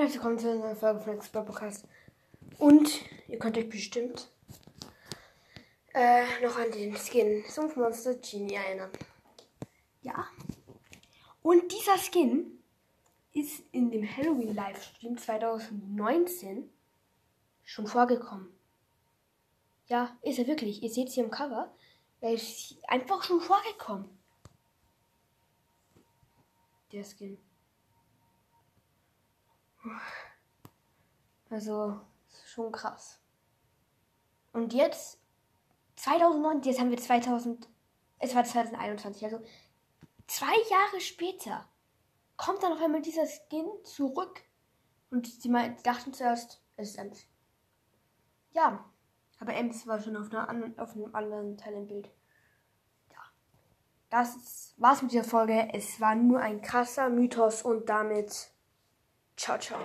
Herzlich willkommen zu einer Folge von Expert Podcast. Und ihr könnt euch bestimmt äh, noch an den Skin Sumpfmonster Genie erinnern. Ja. Und dieser Skin ist in dem Halloween Livestream 2019 schon vorgekommen. Ja, ist er wirklich. Ihr seht es hier im Cover. Er ist einfach schon vorgekommen. Der Skin. Also, schon krass. Und jetzt, 2009, jetzt haben wir 2000, es war 2021, also zwei Jahre später kommt dann auf einmal dieser Skin zurück. Und sie dachten zuerst, es ist Ems. Ja, aber Ems war schon auf, einer, auf einem anderen Teil im Bild. Ja, das war's mit dieser Folge. Es war nur ein krasser Mythos und damit 巧巧